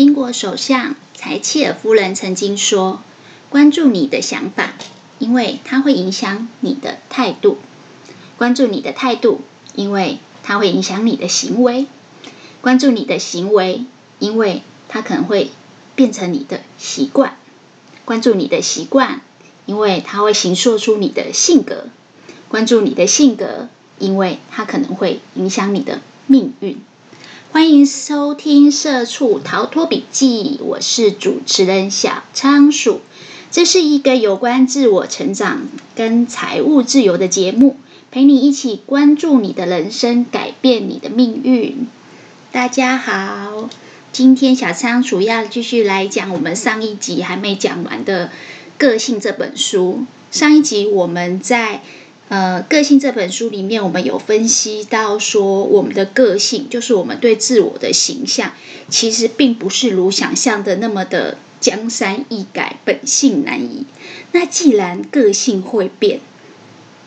英国首相柴契尔夫人曾经说：“关注你的想法，因为它会影响你的态度；关注你的态度，因为它会影响你的行为；关注你的行为，因为它可能会变成你的习惯；关注你的习惯，因为它会形塑出你的性格；关注你的性格，因为它可能会影响你的命运。”欢迎收听《社畜逃脱笔记》，我是主持人小仓鼠。这是一个有关自我成长跟财务自由的节目，陪你一起关注你的人生，改变你的命运。大家好，今天小仓鼠要继续来讲我们上一集还没讲完的《个性》这本书。上一集我们在。呃，个性这本书里面，我们有分析到说，我们的个性就是我们对自我的形象，其实并不是如想象的那么的江山易改，本性难移。那既然个性会变，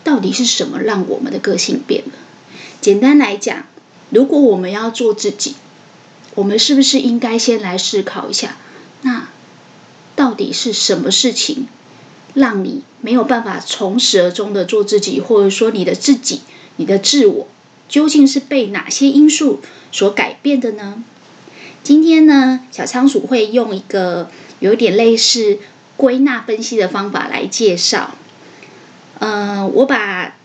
到底是什么让我们的个性变了？简单来讲，如果我们要做自己，我们是不是应该先来思考一下，那到底是什么事情？让你没有办法从始而终的做自己，或者说你的自己、你的自我，究竟是被哪些因素所改变的呢？今天呢，小仓鼠会用一个有点类似归纳分析的方法来介绍。呃，我把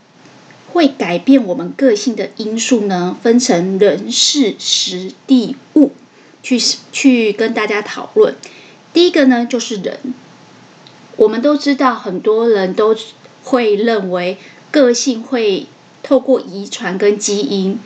会改变我们个性的因素呢，分成人、事、时、地、物，去去跟大家讨论。第一个呢，就是人。我们都知道，很多人都会认为个性会透过遗传跟基因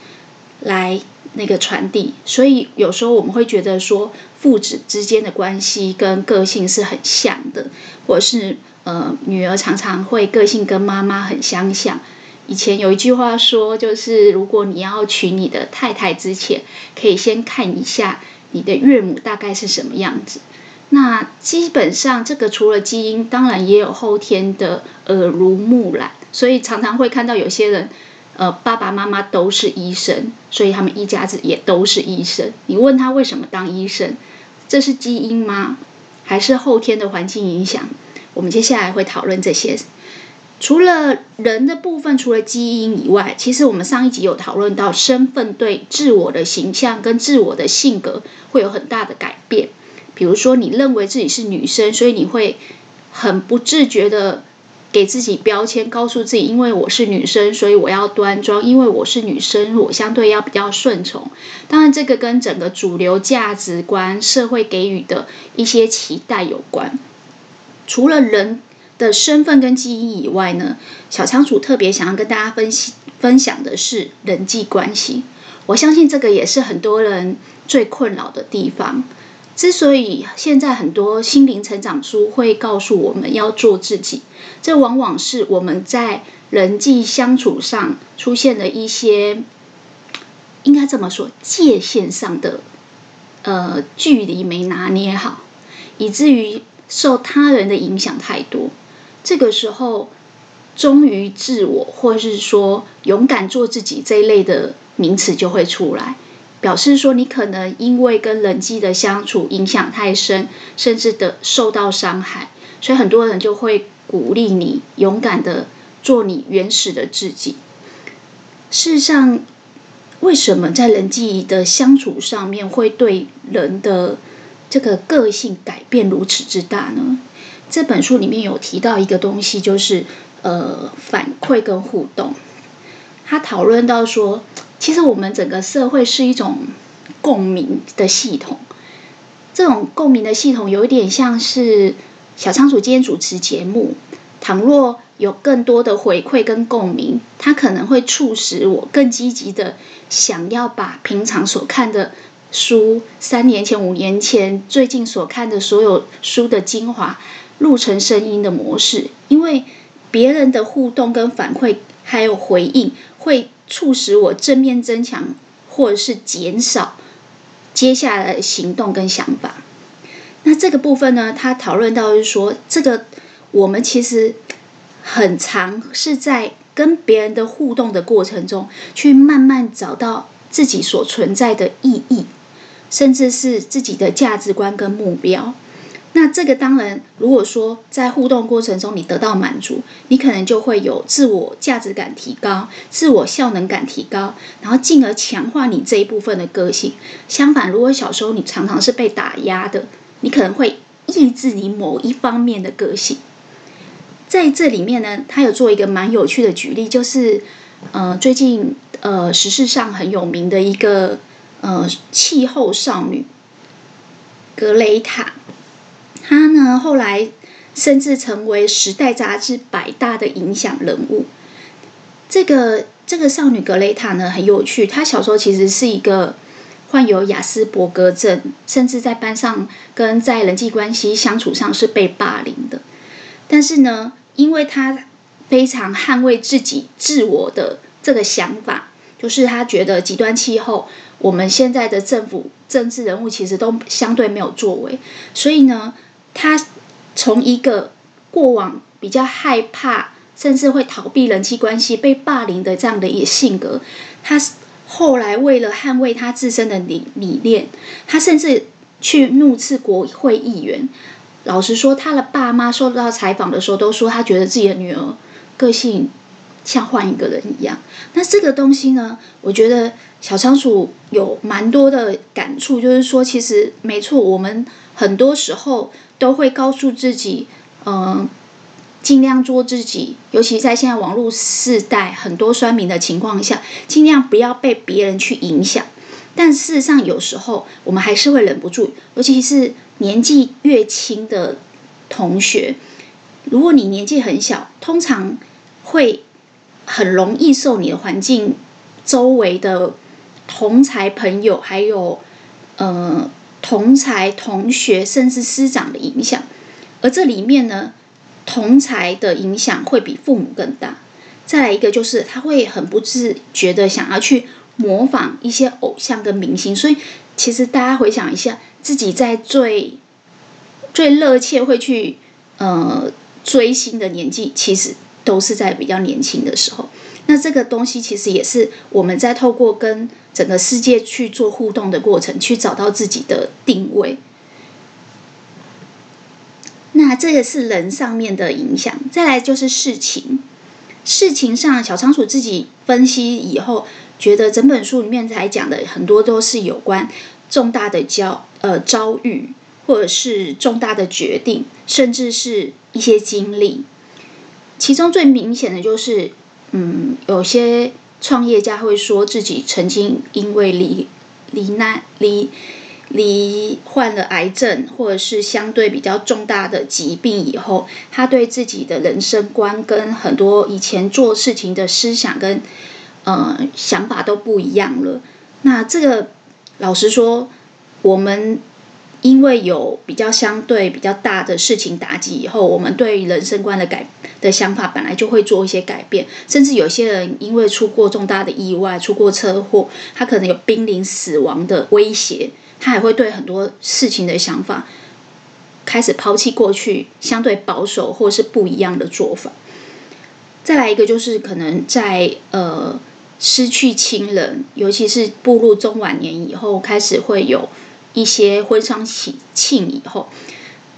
来那个传递，所以有时候我们会觉得说父子之间的关系跟个性是很像的，或者是呃女儿常常会个性跟妈妈很相像。以前有一句话说，就是如果你要娶你的太太之前，可以先看一下你的岳母大概是什么样子。那基本上，这个除了基因，当然也有后天的耳濡目染，所以常常会看到有些人，呃，爸爸妈妈都是医生，所以他们一家子也都是医生。你问他为什么当医生，这是基因吗？还是后天的环境影响？我们接下来会讨论这些。除了人的部分，除了基因以外，其实我们上一集有讨论到身份对自我的形象跟自我的性格会有很大的改变。比如说，你认为自己是女生，所以你会很不自觉的给自己标签，告诉自己，因为我是女生，所以我要端庄；因为我是女生，我相对要比较顺从。当然，这个跟整个主流价值观、社会给予的一些期待有关。除了人的身份跟基因以外呢，小仓鼠特别想要跟大家分析分享的是人际关系。我相信这个也是很多人最困扰的地方。之所以现在很多心灵成长书会告诉我们要做自己，这往往是我们在人际相处上出现了一些，应该这么说，界限上的呃距离没拿捏好，以至于受他人的影响太多。这个时候，忠于自我，或是说勇敢做自己这一类的名词就会出来。表示说，你可能因为跟人际的相处影响太深，甚至的受到伤害，所以很多人就会鼓励你勇敢的做你原始的自己。事实上，为什么在人际的相处上面会对人的这个个性改变如此之大呢？这本书里面有提到一个东西，就是呃反馈跟互动。他讨论到说。其实我们整个社会是一种共鸣的系统，这种共鸣的系统有一点像是小仓鼠今天主持节目，倘若有更多的回馈跟共鸣，它可能会促使我更积极的想要把平常所看的书，三年前、五年前、最近所看的所有书的精华录成声音的模式，因为别人的互动跟反馈还有回应会。促使我正面增强，或者是减少接下来行动跟想法。那这个部分呢，他讨论到是说，这个我们其实很常是在跟别人的互动的过程中，去慢慢找到自己所存在的意义。甚至是自己的价值观跟目标。那这个当然，如果说在互动过程中你得到满足，你可能就会有自我价值感提高，自我效能感提高，然后进而强化你这一部分的个性。相反，如果小时候你常常是被打压的，你可能会抑制你某一方面的个性。在这里面呢，他有做一个蛮有趣的举例，就是呃，最近呃时事上很有名的一个呃气候少女格雷塔。他呢，后来甚至成为《时代》杂志百大的影响人物。这个这个少女格雷塔呢，很有趣。她小时候其实是一个患有雅斯伯格症，甚至在班上跟在人际关系相处上是被霸凌的。但是呢，因为她非常捍卫自己自我的这个想法，就是她觉得极端气候，我们现在的政府政治人物其实都相对没有作为，所以呢。他从一个过往比较害怕，甚至会逃避人际关系、被霸凌的这样的一个性格，他后来为了捍卫他自身的理理念，他甚至去怒斥国会议员。老实说，他的爸妈受到采访的时候都说，他觉得自己的女儿个性像换一个人一样。那这个东西呢，我觉得小仓鼠有蛮多的感触，就是说，其实没错，我们很多时候。都会告诉自己，嗯、呃，尽量做自己。尤其在现在网络时代，很多酸民的情况下，尽量不要被别人去影响。但事实上，有时候我们还是会忍不住，尤其是年纪越轻的同学，如果你年纪很小，通常会很容易受你的环境、周围的同才朋友，还有，呃。同才、同学，甚至师长的影响，而这里面呢，同才的影响会比父母更大。再来一个，就是他会很不自觉的想要去模仿一些偶像跟明星。所以，其实大家回想一下，自己在最最热切会去呃追星的年纪，其实都是在比较年轻的时候。那这个东西其实也是我们在透过跟整个世界去做互动的过程，去找到自己的定位。那这个是人上面的影响，再来就是事情。事情上，小仓鼠自己分析以后，觉得整本书里面才讲的很多都是有关重大的交呃遭遇，或者是重大的决定，甚至是一些经历。其中最明显的就是。嗯，有些创业家会说自己曾经因为罹罹难、罹罹患了癌症，或者是相对比较重大的疾病以后，他对自己的人生观跟很多以前做事情的思想跟呃想法都不一样了。那这个老实说，我们。因为有比较相对比较大的事情打击以后，我们对人生观的改的想法本来就会做一些改变，甚至有些人因为出过重大的意外、出过车祸，他可能有濒临死亡的威胁，他还会对很多事情的想法开始抛弃过去相对保守或是不一样的做法。再来一个就是可能在呃失去亲人，尤其是步入中晚年以后，开始会有。一些婚丧喜庆以后，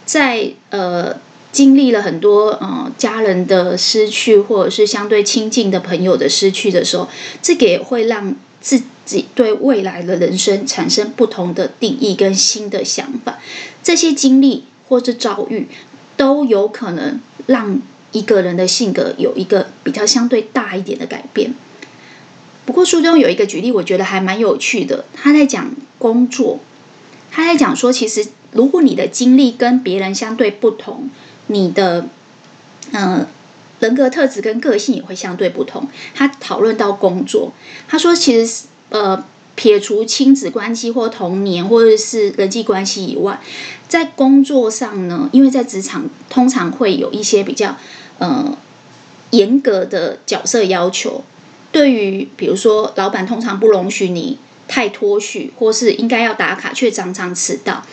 在呃经历了很多呃家人的失去，或者是相对亲近的朋友的失去的时候，这个也会让自己对未来的人生产生不同的定义跟新的想法。这些经历或是遭遇，都有可能让一个人的性格有一个比较相对大一点的改变。不过书中有一个举例，我觉得还蛮有趣的，他在讲工作。他在讲说，其实如果你的经历跟别人相对不同，你的呃人格特质跟个性也会相对不同。他讨论到工作，他说其实呃撇除亲子关系或童年或者是人际关系以外，在工作上呢，因为在职场通常会有一些比较呃严格的角色要求，对于比如说老板通常不容许你。太脱序，或是应该要打卡却常常迟到，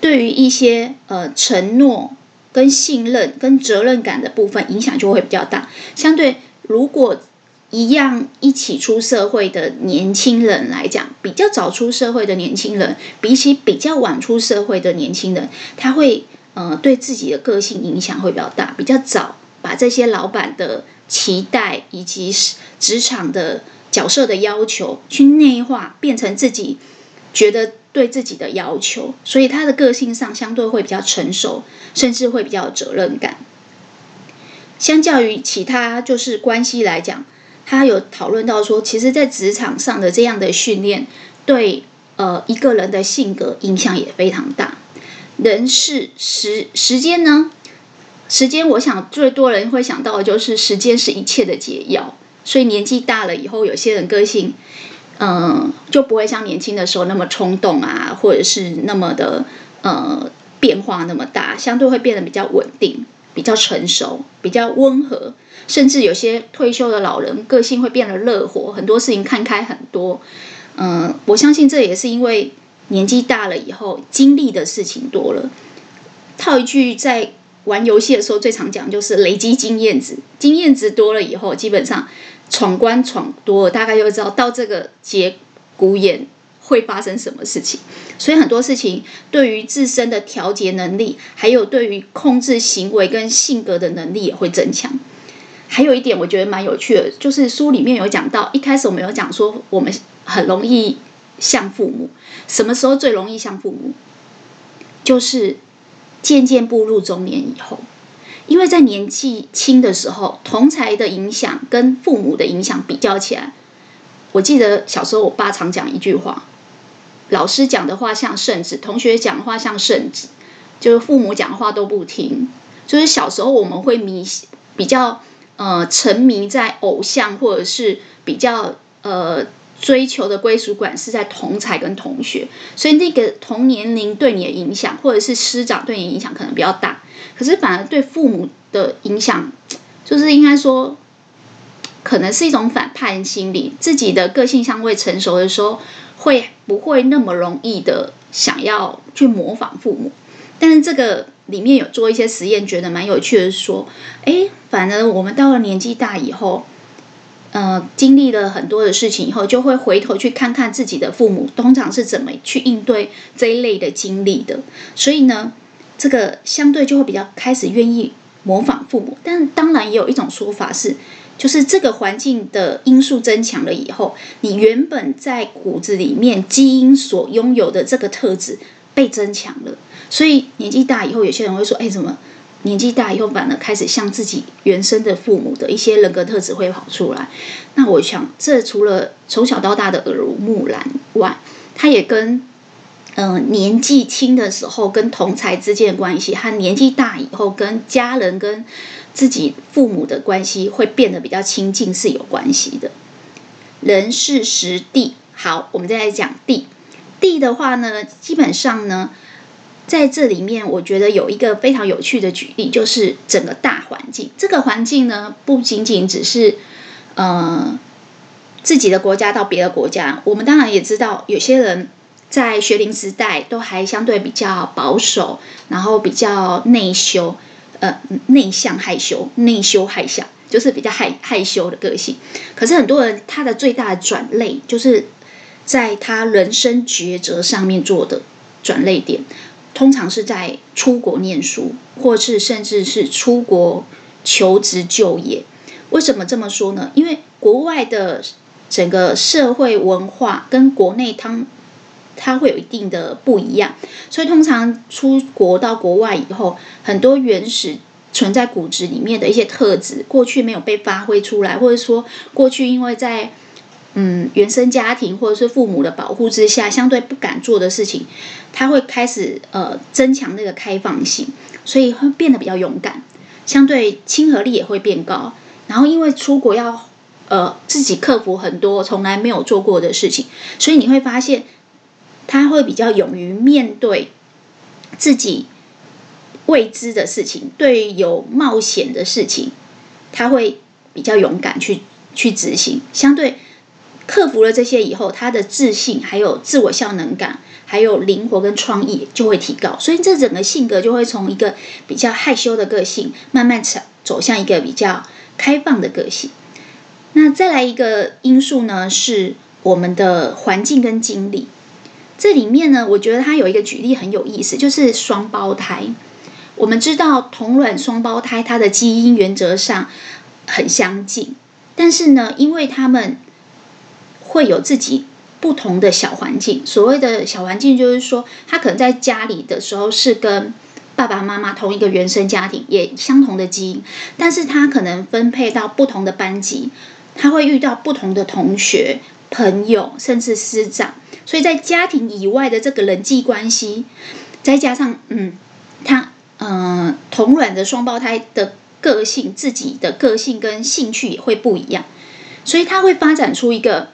对于一些呃承诺、跟信任、跟责任感的部分影响就会比较大。相对，如果一样一起出社会的年轻人来讲，比较早出社会的年轻人，比起比较晚出社会的年轻人，他会呃对自己的个性影响会比较大。比较早把这些老板的期待以及职场的角色的要求去内化，变成自己觉得对自己的要求，所以他的个性上相对会比较成熟，甚至会比较有责任感。相较于其他就是关系来讲。他有讨论到说，其实，在职场上的这样的训练，对呃一个人的性格影响也非常大。人事时时间呢？时间，我想最多人会想到的就是时间是一切的解药。所以年纪大了以后，有些人个性，嗯、就不会像年轻的时候那么冲动啊，或者是那么的呃变化那么大，相对会变得比较稳定。比较成熟，比较温和，甚至有些退休的老人个性会变得乐活，很多事情看开很多。嗯，我相信这也是因为年纪大了以后，经历的事情多了。套一句在玩游戏的时候最常讲，就是累积经验值。经验值多了以后，基本上闯关闯多了，大概就知道到这个节骨眼。会发生什么事情？所以很多事情对于自身的调节能力，还有对于控制行为跟性格的能力也会增强。还有一点我觉得蛮有趣的，就是书里面有讲到，一开始我们有讲说，我们很容易像父母。什么时候最容易像父母？就是渐渐步入中年以后，因为在年纪轻的时候，同才的影响跟父母的影响比较起来，我记得小时候我爸常讲一句话。老师讲的话像圣旨，同学讲的话像圣旨，就是父母讲的话都不听。就是小时候我们会迷，比较呃沉迷在偶像，或者是比较呃追求的归属感是在同才跟同学，所以那个同年龄对你的影响，或者是师长对你的影响可能比较大。可是反而对父母的影响，就是应该说，可能是一种反叛心理，自己的个性相未成熟的时候。会不会那么容易的想要去模仿父母？但是这个里面有做一些实验，觉得蛮有趣的，是说，哎，反而我们到了年纪大以后，呃，经历了很多的事情以后，就会回头去看看自己的父母，通常是怎么去应对这一类的经历的。所以呢，这个相对就会比较开始愿意模仿父母。但当然也有一种说法是。就是这个环境的因素增强了以后，你原本在骨子里面基因所拥有的这个特质被增强了，所以年纪大以后，有些人会说：“哎，怎么年纪大以后反而开始像自己原生的父母的一些人格特质会跑出来？”那我想，这除了从小到大的耳濡目染外，它也跟嗯、年纪轻的时候跟同才之间的关系，和年纪大以后跟家人跟。自己父母的关系会变得比较亲近是有关系的。人事时地，好，我们再来讲地。地的话呢，基本上呢，在这里面我觉得有一个非常有趣的举例，就是整个大环境。这个环境呢，不仅仅只是呃自己的国家到别的国家。我们当然也知道，有些人在学龄时代都还相对比较保守，然后比较内羞。呃，内向害羞，内羞害羞，就是比较害害羞的个性。可是很多人他的最大的转捩，就是在他人生抉择上面做的转捩点，通常是在出国念书，或是甚至是出国求职就业。为什么这么说呢？因为国外的整个社会文化跟国内他。它会有一定的不一样，所以通常出国到国外以后，很多原始存在骨子里面的一些特质，过去没有被发挥出来，或者说过去因为在嗯原生家庭或者是父母的保护之下，相对不敢做的事情，他会开始呃增强那个开放性，所以会变得比较勇敢，相对亲和力也会变高。然后因为出国要呃自己克服很多从来没有做过的事情，所以你会发现。他会比较勇于面对自己未知的事情，对有冒险的事情，他会比较勇敢去去执行。相对克服了这些以后，他的自信、还有自我效能感、还有灵活跟创意就会提高。所以这整个性格就会从一个比较害羞的个性，慢慢走走向一个比较开放的个性。那再来一个因素呢，是我们的环境跟经历。这里面呢，我觉得它有一个举例很有意思，就是双胞胎。我们知道同卵双胞胎，它的基因原则上很相近，但是呢，因为他们会有自己不同的小环境。所谓的小环境，就是说他可能在家里的时候是跟爸爸妈妈同一个原生家庭，也相同的基因，但是他可能分配到不同的班级，他会遇到不同的同学、朋友，甚至师长。所以在家庭以外的这个人际关系，再加上嗯，他。嗯、同卵的双胞胎的个性，自己的个性跟兴趣也会不一样，所以他会发展出一个，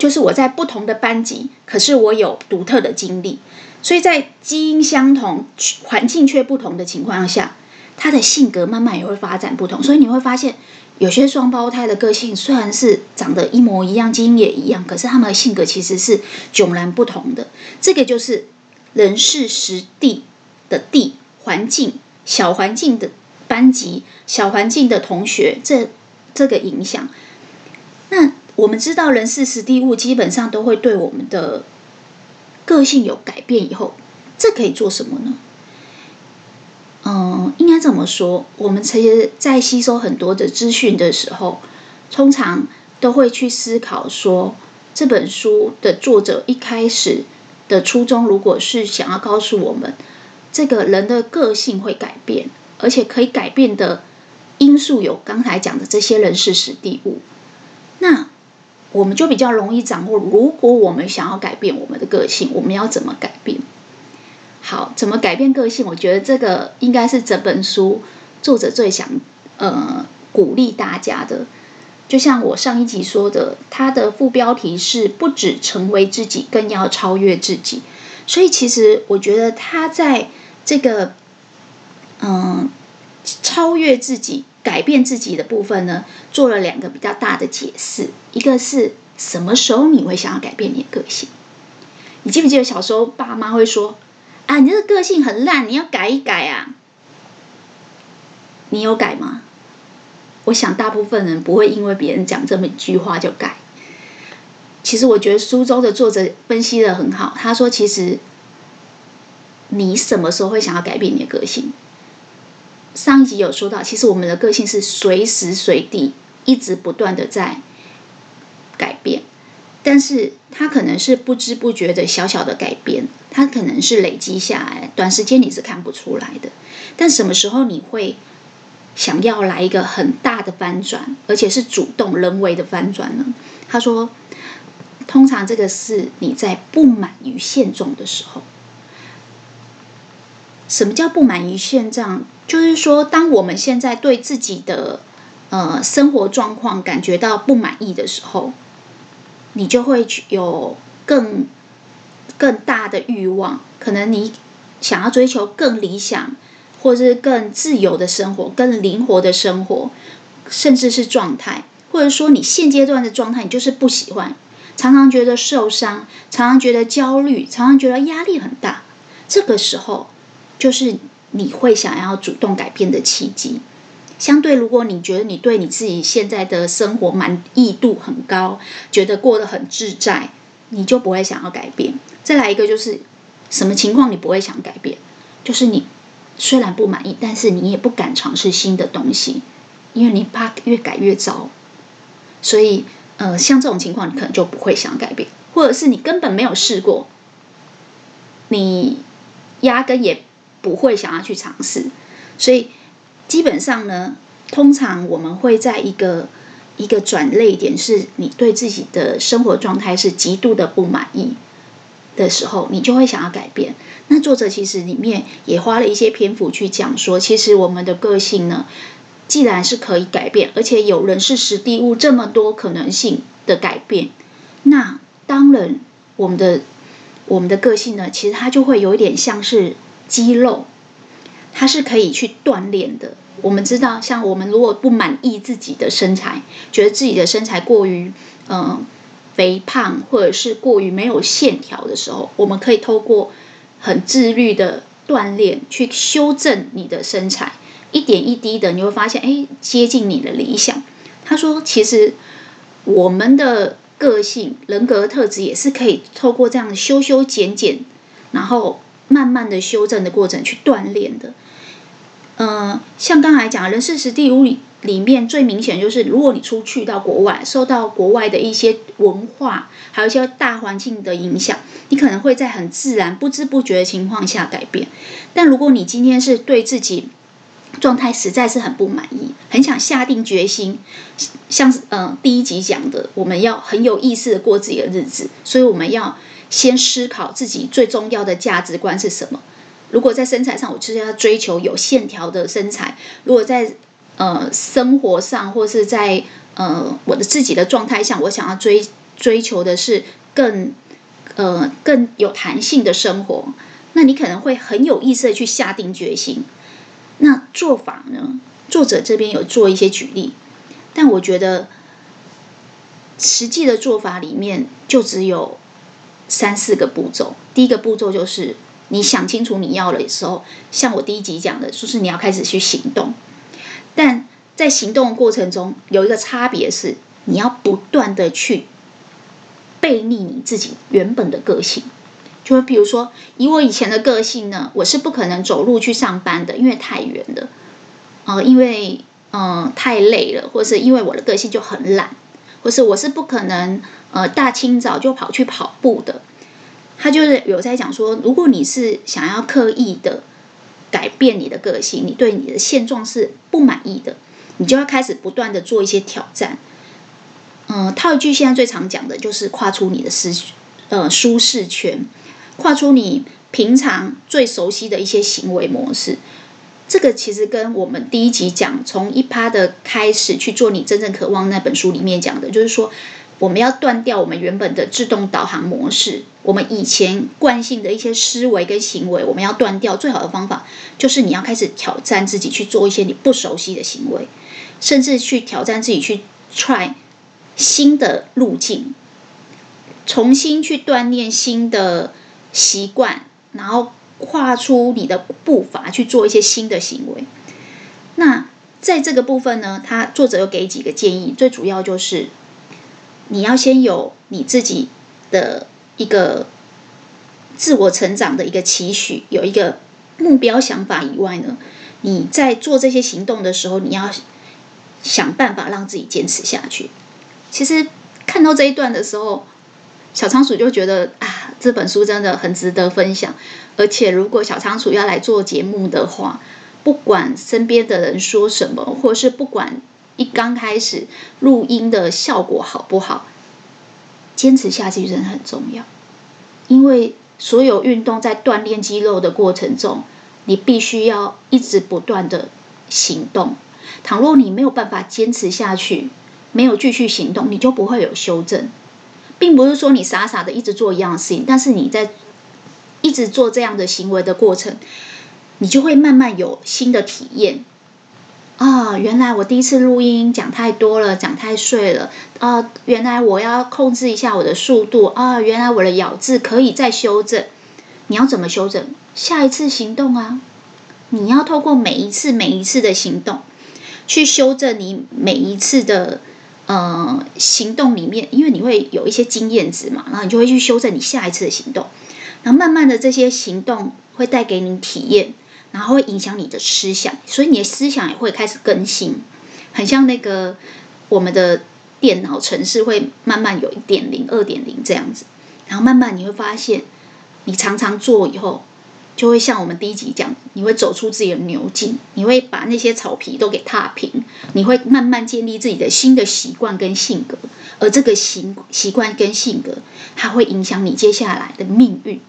就是我在不同的班级，可是我有独特的经历，所以在基因相同、环境却不同的情况下，他的性格慢慢也会发展不同。所以你会发现，有些双胞胎的个性虽然是长得一模一样，基因也一样，可是他们的性格其实是迥然不同的。这个就是人事时地的地环境，小环境的班级，小环境的同学，这这个影响。那我们知道，人事时地物基本上都会对我们的个性有改变。以后，这可以做什么呢？嗯，应该这么说，我们其实在吸收很多的资讯的时候，通常都会去思考说，这本书的作者一开始的初衷，如果是想要告诉我们。这个人的个性会改变，而且可以改变的因素有刚才讲的这些人事史地物，那我们就比较容易掌握。如果我们想要改变我们的个性，我们要怎么改变？好，怎么改变个性？我觉得这个应该是整本书作者最想呃鼓励大家的。就像我上一集说的，它的副标题是“不只成为自己，更要超越自己”。所以其实我觉得他在这个，嗯，超越自己、改变自己的部分呢，做了两个比较大的解释。一个是什么时候你会想要改变你的个性？你记不记得小时候爸妈会说：“啊，你这个个性很烂，你要改一改啊。”你有改吗？我想大部分人不会因为别人讲这么一句话就改。其实我觉得书中的作者分析的很好，他说：“其实。”你什么时候会想要改变你的个性？上一集有说到，其实我们的个性是随时随地一直不断的在改变，但是它可能是不知不觉的小小的改变，它可能是累积下来，短时间你是看不出来的。但什么时候你会想要来一个很大的翻转，而且是主动人为的翻转呢？他说，通常这个是你在不满于现状的时候。什么叫不满于现状？就是说，当我们现在对自己的呃生活状况感觉到不满意的时候，你就会有更更大的欲望，可能你想要追求更理想，或是更自由的生活、更灵活的生活，甚至是状态，或者说你现阶段的状态，你就是不喜欢，常常觉得受伤，常常觉得焦虑，常常觉得压力很大，这个时候。就是你会想要主动改变的契机。相对，如果你觉得你对你自己现在的生活满意度很高，觉得过得很自在，你就不会想要改变。再来一个，就是什么情况你不会想改变？就是你虽然不满意，但是你也不敢尝试新的东西，因为你怕越改越糟。所以，呃，像这种情况，你可能就不会想改变，或者是你根本没有试过，你压根也。不会想要去尝试，所以基本上呢，通常我们会在一个一个转捩点，是你对自己的生活状态是极度的不满意的时候，你就会想要改变。那作者其实里面也花了一些篇幅去讲说，其实我们的个性呢，既然是可以改变，而且有人事时地物这么多可能性的改变，那当然我们的我们的个性呢，其实它就会有一点像是。肌肉，它是可以去锻炼的。我们知道，像我们如果不满意自己的身材，觉得自己的身材过于嗯、肥胖，或者是过于没有线条的时候，我们可以透过很自律的锻炼去修正你的身材，一点一滴的，你会发现，哎，接近你的理想。他说，其实我们的个性、人格特质也是可以透过这样修修剪剪，然后慢慢的修正的过程去锻炼的。嗯、像刚才讲人事实地物里里面最明显就是，如果你出去到国外，受到国外的一些文化，还有一些大环境的影响，你可能会在很自然、不知不觉的情况下改变。但如果你今天是对自己状态实在是很不满意，很想下定决心，像是呃第一集讲的，我们要很有意识的过自己的日子，所以我们要先思考自己最重要的价值观是什么。如果在身材上，我就是要追求有线条的身材；如果在呃生活上，或是在呃我的自己的状态下，我想要追追求的是更呃更有弹性的生活，那你可能会很有意识的去下定决心。那做法呢？作者这边有做一些举例，但我觉得实际的做法里面就只有三四个步骤。第一个步骤就是。你想清楚你要的时候，像我第一集讲的，就是你要开始去行动。但在行动过程中，有一个差别是，你要不断的去背逆你自己原本的个性。就比如说，以我以前的个性呢，我是不可能走路去上班的，因为太远了，呃，因为嗯、太累了，或是因为我的个性就很懒，或是我是不可能呃大清早就跑去跑步的。他就是有在讲说，如果你是想要刻意的改变你的个性，你对你的现状是不满意的，你就要开始不断的做一些挑战。嗯，套一句现在最常讲的就是跨出你的舒呃舒适圈，跨出你平常最熟悉的一些行为模式。这个其实跟我们第一集讲从一趴的开始去做你真正渴望那本书里面讲的，就是说。我们要断掉我们原本的自动导航模式，我们以前惯性的一些思维跟行为，我们要断掉。最好的方法就是你要开始挑战自己，去做一些你不熟悉的行为，甚至去挑战自己去 try 新的路径，重新去锻炼新的习惯，然后跨出你的步伐去做一些新的行为。那在这个部分呢，他作者又给几个建议，最主要就是。你要先有你自己的一个自我成长的一个期许，有一个目标想法以外呢，你在做这些行动的时候，你要想办法让自己坚持下去。其实看到这一段的时候，小仓鼠就觉得啊，这本书真的很值得分享。而且如果小仓鼠要来做节目的话，不管身边的人说什么，或是不管。一刚开始录音的效果好不好？坚持下去真的很重要，因为所有运动在锻炼肌肉的过程中，你必须要一直不断的行动。倘若你没有办法坚持下去，没有继续行动，你就不会有修正。并不是说你傻傻的一直做一样的事情，但是你在一直做这样的行为的过程，你就会慢慢有新的体验。啊、原来我第一次录音讲太多了，讲太碎了。啊、原来我要控制一下我的速度。啊、原来我的咬字可以再修正。你要怎么修正？下一次行动啊！你要透过每一次、每一次的行动，去修正你每一次的呃行动里面，因为你会有一些经验值嘛，然后你就会去修正你下一次的行动。然后慢慢的这些行动会带给你体验。然后会影响你的思想，所以你的思想也会开始更新，很像那个我们的电脑程式会慢慢有一点零、二点零这样子，然后慢慢你会发现，你常常做以后，就会像我们第一集讲，你会走出自己的牛径，你会把那些草皮都给踏平，你会慢慢建立自己的新的习惯跟性格，而这个习习惯跟性格，它会影响你接下来的命运。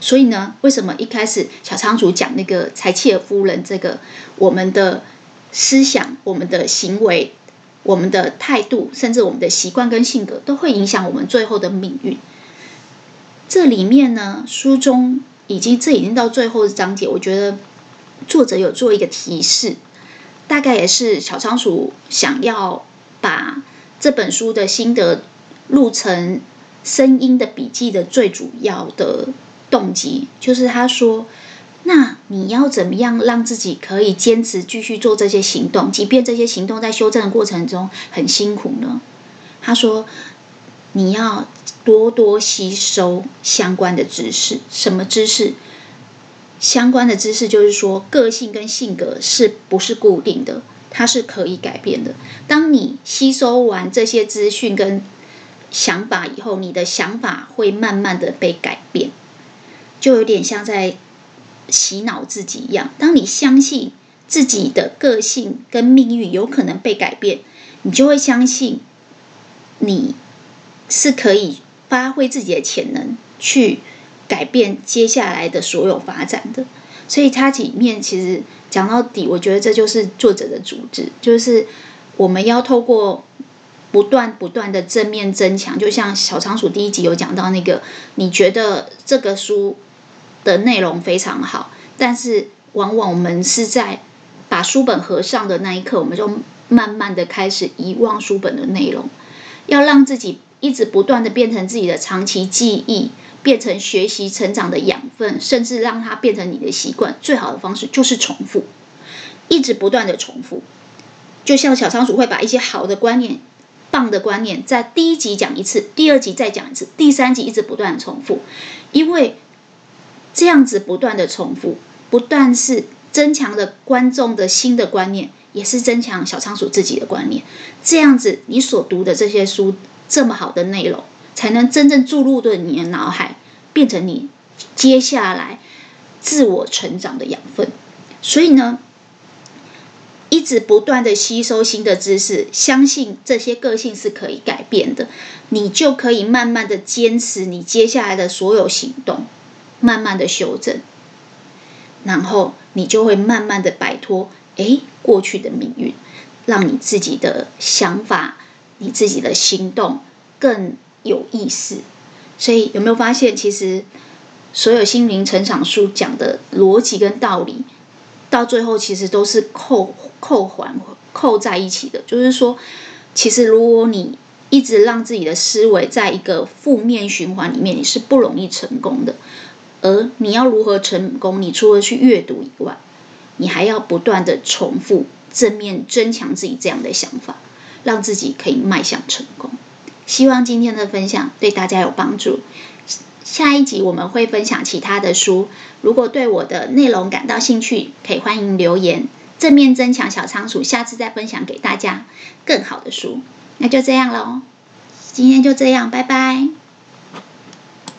所以呢，为什么一开始小仓鼠讲那个柴契尔夫人这个，我们的思想、我们的行为、我们的态度，甚至我们的习惯跟性格，都会影响我们最后的命运。这里面呢，书中已经这已经到最后的章节，我觉得作者有做一个提示，大概也是小仓鼠想要把这本书的心得录成声音的笔记的最主要的。动机就是他说，那你要怎么样让自己可以坚持继续做这些行动，即便这些行动在修正的过程中很辛苦呢？他说，你要多多吸收相关的知识。什么知识？相关的知识就是说，个性跟性格是不是固定的？它是可以改变的。当你吸收完这些资讯跟想法以后，你的想法会慢慢的被改变，就有点像在洗脑自己一样。当你相信自己的个性跟命运有可能被改变，你就会相信你是可以发挥自己的潜能去改变接下来的所有发展的。所以它里面其实讲到底，我觉得这就是作者的主旨，就是我们要透过。不断不断的正面增强，就像小仓鼠第一集有讲到那个，你觉得这个书的内容非常好，但是往往我们是在把书本合上的那一刻，我们就慢慢的开始遗忘书本的内容。要让自己一直不断的变成自己的长期记忆，变成学习成长的养分，甚至让它变成你的习惯，最好的方式就是重复，一直不断的重复。就像小仓鼠会把一些好的观念。棒的观念，在第一集讲一次，第二集再讲一次，第三集一直不断的重复，因为这样子不断的重复，不断是增强了观众的新的观念，也是增强小仓鼠自己的观念。这样子，你所读的这些书这么好的内容，才能真正注入的你的脑海，变成你接下来自我成长的养分。所以呢，一直不断的吸收新的知识，相信这些个性是可以改变的，你就可以慢慢的坚持你接下来的所有行动，慢慢的修正，然后你就会慢慢的摆脱诶过去的命运，让你自己的想法、你自己的行动更有意思。所以有没有发现，其实所有心灵成长书讲的逻辑跟道理，到最后其实都是扣。扣环扣在一起的，就是说，其实如果你一直让自己的思维在一个负面循环里面，你是不容易成功的。而你要如何成功？你除了去阅读以外，你还要不断的重复正面增强自己这样的想法，让自己可以迈向成功。希望今天的分享对大家有帮助。下一集我们会分享其他的书，如果对我的内容感到兴趣，可以欢迎留言。正面增强小仓鼠，下次再分享给大家更好的书。那就这样喽，今天就这样，拜拜。